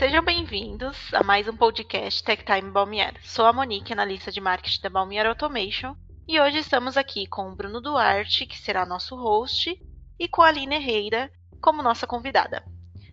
Sejam bem-vindos a mais um podcast Tech Time Balmier. Sou a Monique, analista de marketing da Balmier Automation, e hoje estamos aqui com o Bruno Duarte, que será nosso host, e com a Aline Herrera como nossa convidada.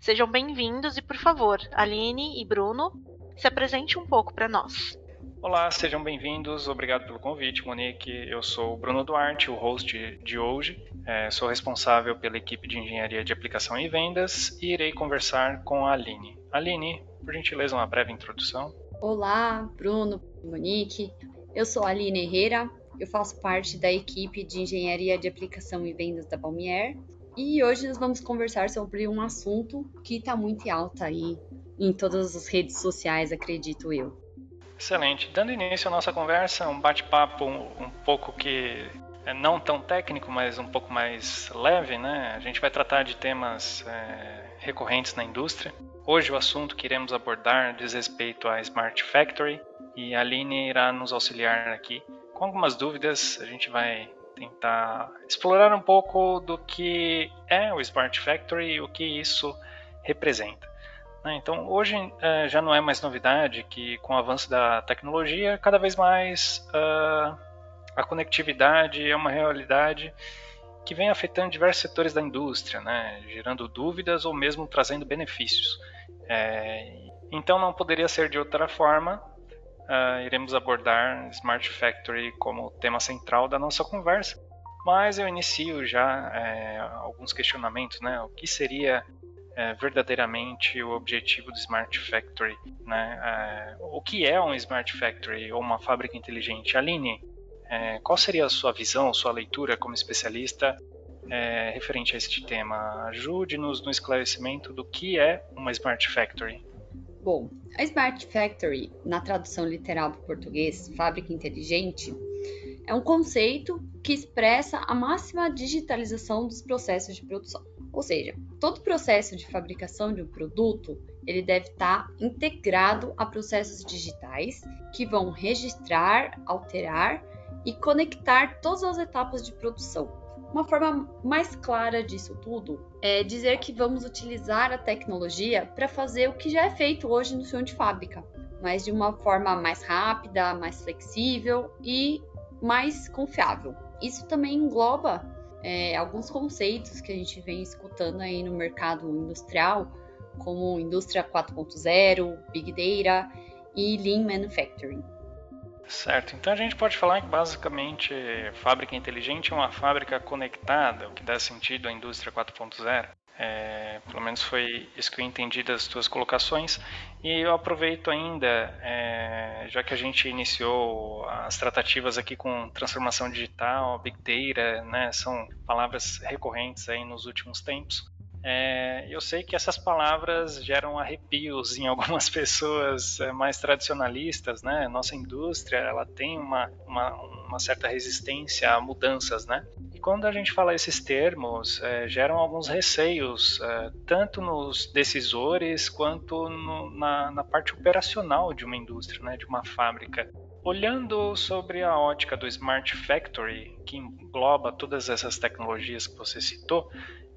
Sejam bem-vindos e, por favor, Aline e Bruno, se apresente um pouco para nós. Olá, sejam bem-vindos. Obrigado pelo convite, Monique. Eu sou o Bruno Duarte, o host de hoje. É, sou responsável pela equipe de engenharia de aplicação e vendas e irei conversar com a Aline. Aline, por gentileza, uma breve introdução. Olá, Bruno, Monique. Eu sou a Aline Herrera. Eu faço parte da equipe de engenharia de aplicação e vendas da Balmier. E hoje nós vamos conversar sobre um assunto que está muito alta aí em todas as redes sociais, acredito eu. Excelente. Dando início à nossa conversa, um bate-papo um, um, pouco que é não tão técnico, mas um pouco mais leve, né? A gente vai tratar de temas é, recorrentes na indústria. Hoje o assunto que iremos abordar diz respeito à Smart Factory e a Aline irá nos auxiliar aqui com algumas dúvidas. A gente vai tentar explorar um pouco do que é o Smart Factory e o que isso representa. Né? Então, hoje é, já não é mais novidade que, com o avanço da tecnologia, cada vez mais uh, a conectividade é uma realidade que vem afetando diversos setores da indústria, né? gerando dúvidas ou mesmo trazendo benefícios. É, então, não poderia ser de outra forma. Uh, iremos abordar Smart Factory como tema central da nossa conversa. Mas eu inicio já é, alguns questionamentos, né? O que seria é, verdadeiramente o objetivo do Smart Factory. Né? É, o que é um Smart Factory ou uma fábrica inteligente? Aline, é, qual seria a sua visão, sua leitura como especialista é, referente a este tema? Ajude-nos no esclarecimento do que é uma Smart Factory. Bom, a Smart Factory, na tradução literal para o português, fábrica inteligente, é um conceito que expressa a máxima digitalização dos processos de produção. Ou seja, todo processo de fabricação de um produto ele deve estar integrado a processos digitais que vão registrar, alterar e conectar todas as etapas de produção. Uma forma mais clara disso tudo é dizer que vamos utilizar a tecnologia para fazer o que já é feito hoje no chão de fábrica, mas de uma forma mais rápida, mais flexível e mais confiável. Isso também engloba é, alguns conceitos que a gente vem escutando aí no mercado industrial, como indústria 4.0, Big Data e Lean Manufacturing. Certo, então a gente pode falar que basicamente fábrica inteligente é uma fábrica conectada, o que dá sentido à indústria 4.0. É, pelo menos foi isso que eu entendi das tuas colocações. E eu aproveito ainda, é, já que a gente iniciou as tratativas aqui com transformação digital, big data, né, são palavras recorrentes aí nos últimos tempos. É, eu sei que essas palavras geram arrepios em algumas pessoas é, mais tradicionalistas, né? Nossa indústria, ela tem uma, uma, uma certa resistência a mudanças, né? E quando a gente fala esses termos, é, geram alguns receios, é, tanto nos decisores quanto no, na, na parte operacional de uma indústria, né? De uma fábrica. Olhando sobre a ótica do Smart Factory, que engloba todas essas tecnologias que você citou,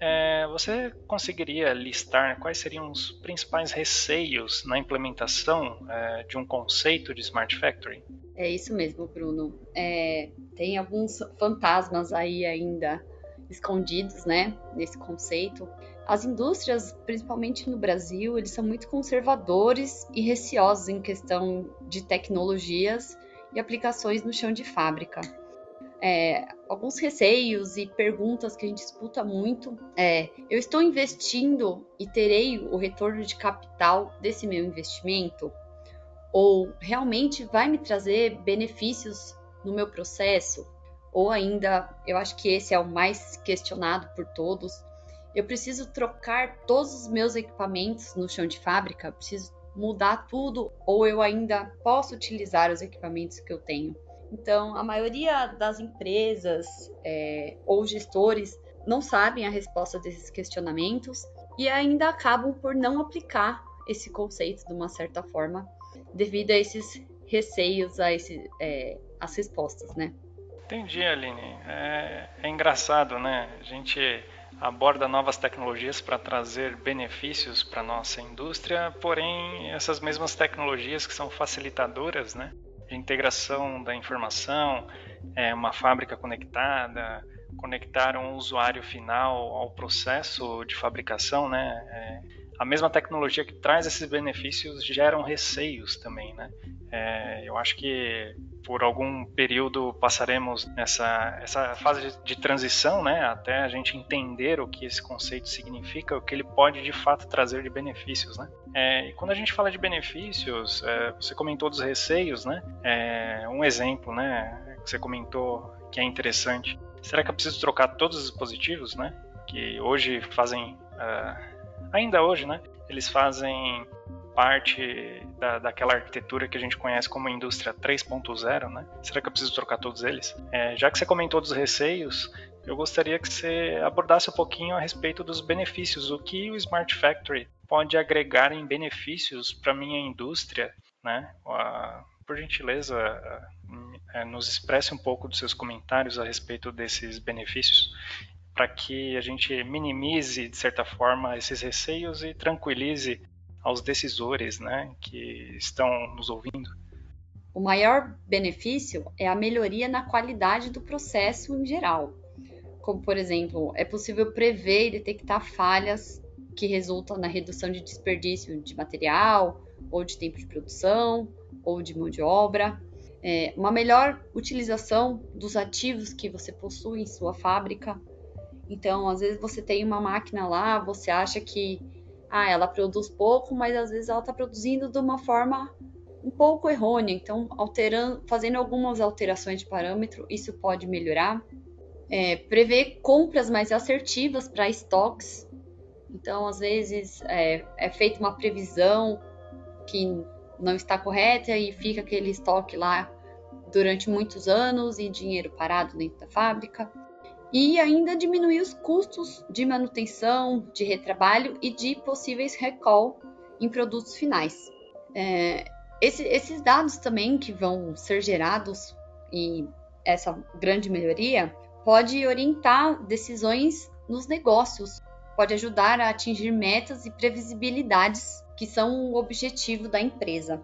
é, você conseguiria listar quais seriam os principais receios na implementação é, de um conceito de Smart Factory? É isso mesmo, Bruno. É, tem alguns fantasmas aí ainda escondidos, né, nesse conceito. As indústrias, principalmente no Brasil, eles são muito conservadores e receosos em questão de tecnologias e aplicações no chão de fábrica é, alguns receios e perguntas que a gente escuta muito é: eu estou investindo e terei o retorno de capital desse meu investimento? Ou realmente vai me trazer benefícios no meu processo? Ou ainda, eu acho que esse é o mais questionado por todos. Eu preciso trocar todos os meus equipamentos no chão de fábrica? Preciso mudar tudo? Ou eu ainda posso utilizar os equipamentos que eu tenho? Então, a maioria das empresas é, ou gestores não sabem a resposta desses questionamentos e ainda acabam por não aplicar esse conceito de uma certa forma, devido a esses receios, a esse, é, as respostas, né? Entendi, Aline. É, é engraçado, né? A gente aborda novas tecnologias para trazer benefícios para nossa indústria, porém essas mesmas tecnologias que são facilitadoras, né, de integração da informação, é, uma fábrica conectada, conectar um usuário final ao processo de fabricação, né, é, a mesma tecnologia que traz esses benefícios geram receios também, né? É, eu acho que por algum período passaremos nessa essa fase de, de, transição, né, até a gente entender o que esse conceito significa, o que ele pode de fato trazer de benefícios, né. É, e quando a gente fala de benefícios, é, você comentou dos receios, né? É, um exemplo, né, que você comentou que é interessante. Será que eu preciso trocar todos os dispositivos, né, que hoje fazem uh, ainda hoje, né, eles fazem parte da, daquela arquitetura que a gente conhece como indústria 3.0, né? Será que eu preciso trocar todos eles? É, já que você comentou dos receios, eu gostaria que você abordasse um pouquinho a respeito dos benefícios, o que o Smart Factory pode agregar em benefícios para minha indústria, né? Por gentileza, é, nos expresse um pouco dos seus comentários a respeito desses benefícios para que a gente minimize, de certa forma, esses receios e tranquilize aos decisores né, que estão nos ouvindo? O maior benefício é a melhoria na qualidade do processo em geral. Como, por exemplo, é possível prever e detectar falhas que resultam na redução de desperdício de material, ou de tempo de produção, ou de mão de obra. É, uma melhor utilização dos ativos que você possui em sua fábrica, então, às vezes você tem uma máquina lá, você acha que ah, ela produz pouco, mas às vezes ela está produzindo de uma forma um pouco errônea. Então, alterando, fazendo algumas alterações de parâmetro, isso pode melhorar. É, prever compras mais assertivas para estoques. Então, às vezes é, é feita uma previsão que não está correta e fica aquele estoque lá durante muitos anos e dinheiro parado dentro da fábrica e ainda diminuir os custos de manutenção, de retrabalho e de possíveis recall em produtos finais. É, esse, esses dados também que vão ser gerados e essa grande melhoria pode orientar decisões nos negócios, pode ajudar a atingir metas e previsibilidades que são o objetivo da empresa.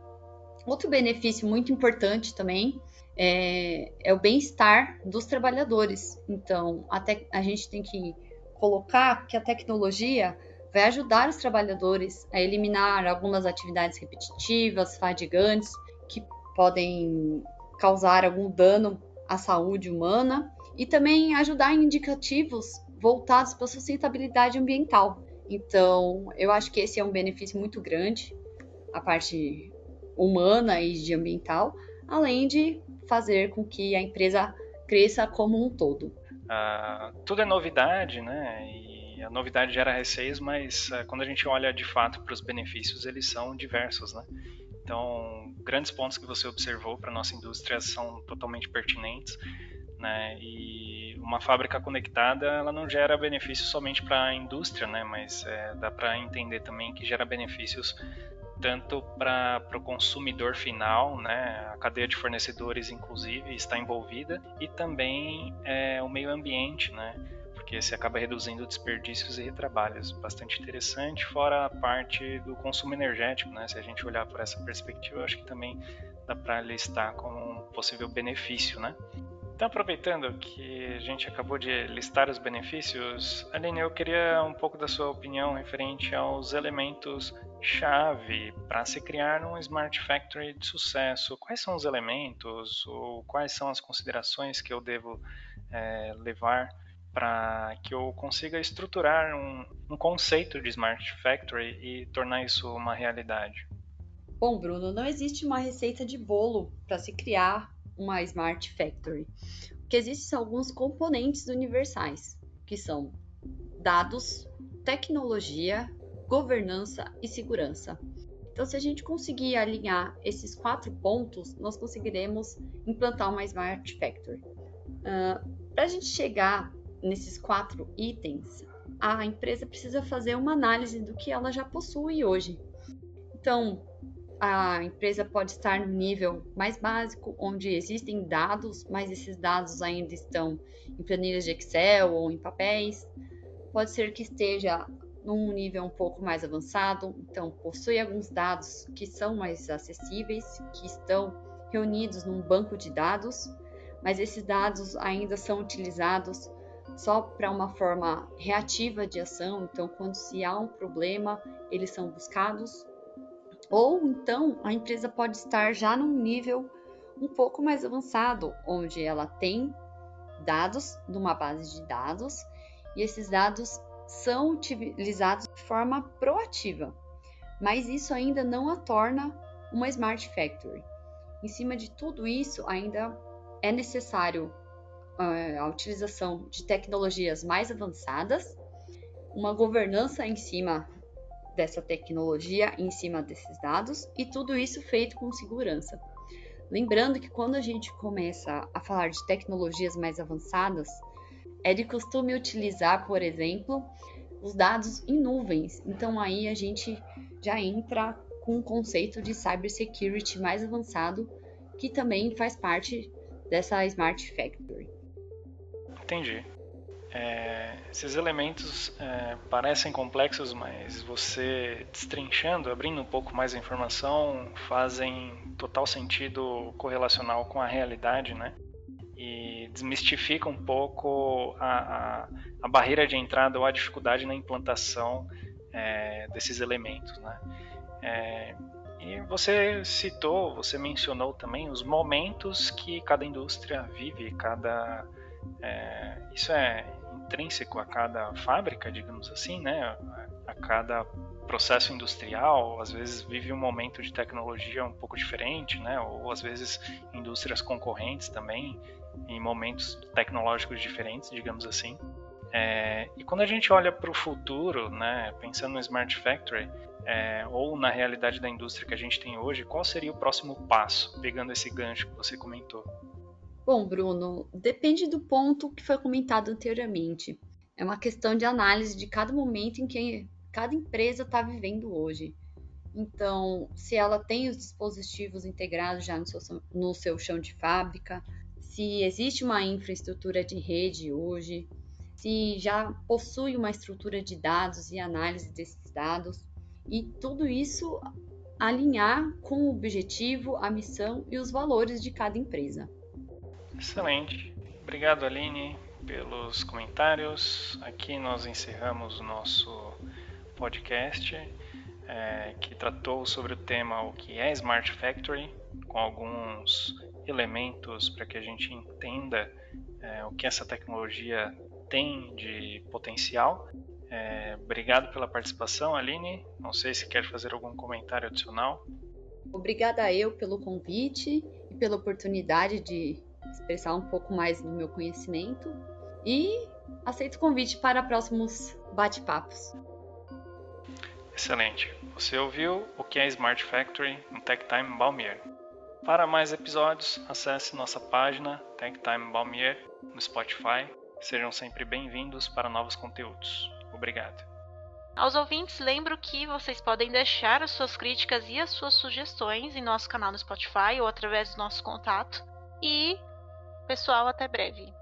Outro benefício muito importante também é, é o bem-estar dos trabalhadores. Então, até a gente tem que colocar que a tecnologia vai ajudar os trabalhadores a eliminar algumas atividades repetitivas, fadigantes, que podem causar algum dano à saúde humana e também ajudar em indicativos voltados para a sustentabilidade ambiental. Então, eu acho que esse é um benefício muito grande, a parte humana e de ambiental, além de fazer com que a empresa cresça como um todo. Ah, tudo é novidade, né? E a novidade gera receios, mas ah, quando a gente olha de fato para os benefícios, eles são diversos, né? Então, grandes pontos que você observou para nossa indústria são totalmente pertinentes, né? E uma fábrica conectada, ela não gera benefícios somente para a indústria, né? Mas é, dá para entender também que gera benefícios tanto para o consumidor final, né, a cadeia de fornecedores inclusive está envolvida e também é, o meio ambiente, né, porque você acaba reduzindo desperdícios e retrabalhos, bastante interessante, fora a parte do consumo energético, né, se a gente olhar por essa perspectiva, acho que também dá para listar como um possível benefício, né. Então, aproveitando que a gente acabou de listar os benefícios, Aline, eu queria um pouco da sua opinião referente aos elementos chave para se criar um Smart Factory de sucesso. Quais são os elementos ou quais são as considerações que eu devo é, levar para que eu consiga estruturar um, um conceito de Smart Factory e tornar isso uma realidade? Bom, Bruno, não existe uma receita de bolo para se criar uma Smart Factory. O que existe são alguns componentes universais, que são dados, tecnologia, governança e segurança. Então, se a gente conseguir alinhar esses quatro pontos, nós conseguiremos implantar uma Smart Factory. Uh, Para a gente chegar nesses quatro itens, a empresa precisa fazer uma análise do que ela já possui hoje. Então, a empresa pode estar no nível mais básico, onde existem dados, mas esses dados ainda estão em planilhas de Excel ou em papéis. pode ser que esteja num nível um pouco mais avançado, então possui alguns dados que são mais acessíveis, que estão reunidos num banco de dados, mas esses dados ainda são utilizados só para uma forma reativa de ação, então quando se há um problema, eles são buscados. Ou então a empresa pode estar já num nível um pouco mais avançado, onde ela tem dados numa base de dados e esses dados são utilizados de forma proativa, mas isso ainda não a torna uma Smart Factory. Em cima de tudo isso, ainda é necessário uh, a utilização de tecnologias mais avançadas, uma governança em cima dessa tecnologia, em cima desses dados, e tudo isso feito com segurança. Lembrando que quando a gente começa a falar de tecnologias mais avançadas, é de costume utilizar, por exemplo, os dados em nuvens. Então aí a gente já entra com um conceito de cybersecurity mais avançado, que também faz parte dessa Smart Factory. Entendi. É, esses elementos é, parecem complexos, mas você destrinchando, abrindo um pouco mais a informação, fazem total sentido correlacional com a realidade, né? E desmistifica um pouco a, a, a barreira de entrada ou a dificuldade na implantação é, desses elementos, né? É, e você citou, você mencionou também os momentos que cada indústria vive, cada é, isso é intrínseco a cada fábrica, digamos assim, né? A cada processo industrial, às vezes vive um momento de tecnologia um pouco diferente, né? Ou às vezes indústrias concorrentes também em momentos tecnológicos diferentes, digamos assim. É, e quando a gente olha para o futuro, né, pensando no Smart Factory, é, ou na realidade da indústria que a gente tem hoje, qual seria o próximo passo, pegando esse gancho que você comentou? Bom, Bruno, depende do ponto que foi comentado anteriormente. É uma questão de análise de cada momento em que cada empresa está vivendo hoje. Então, se ela tem os dispositivos integrados já no seu, no seu chão de fábrica, se existe uma infraestrutura de rede hoje, se já possui uma estrutura de dados e análise desses dados, e tudo isso alinhar com o objetivo, a missão e os valores de cada empresa. Excelente. Obrigado, Aline, pelos comentários. Aqui nós encerramos o nosso podcast é, que tratou sobre o tema o que é Smart Factory, com alguns elementos para que a gente entenda é, o que essa tecnologia tem de potencial. É, obrigado pela participação, Aline. Não sei se quer fazer algum comentário adicional. Obrigada eu pelo convite e pela oportunidade de expressar um pouco mais do meu conhecimento e aceito o convite para próximos bate-papos. Excelente. Você ouviu o que é Smart Factory no Tech Time Balmier. Para mais episódios, acesse nossa página Tech Time Balmier no Spotify. Sejam sempre bem-vindos para novos conteúdos. Obrigado. Aos ouvintes, lembro que vocês podem deixar as suas críticas e as suas sugestões em nosso canal no Spotify ou através do nosso contato. E Pessoal, até breve.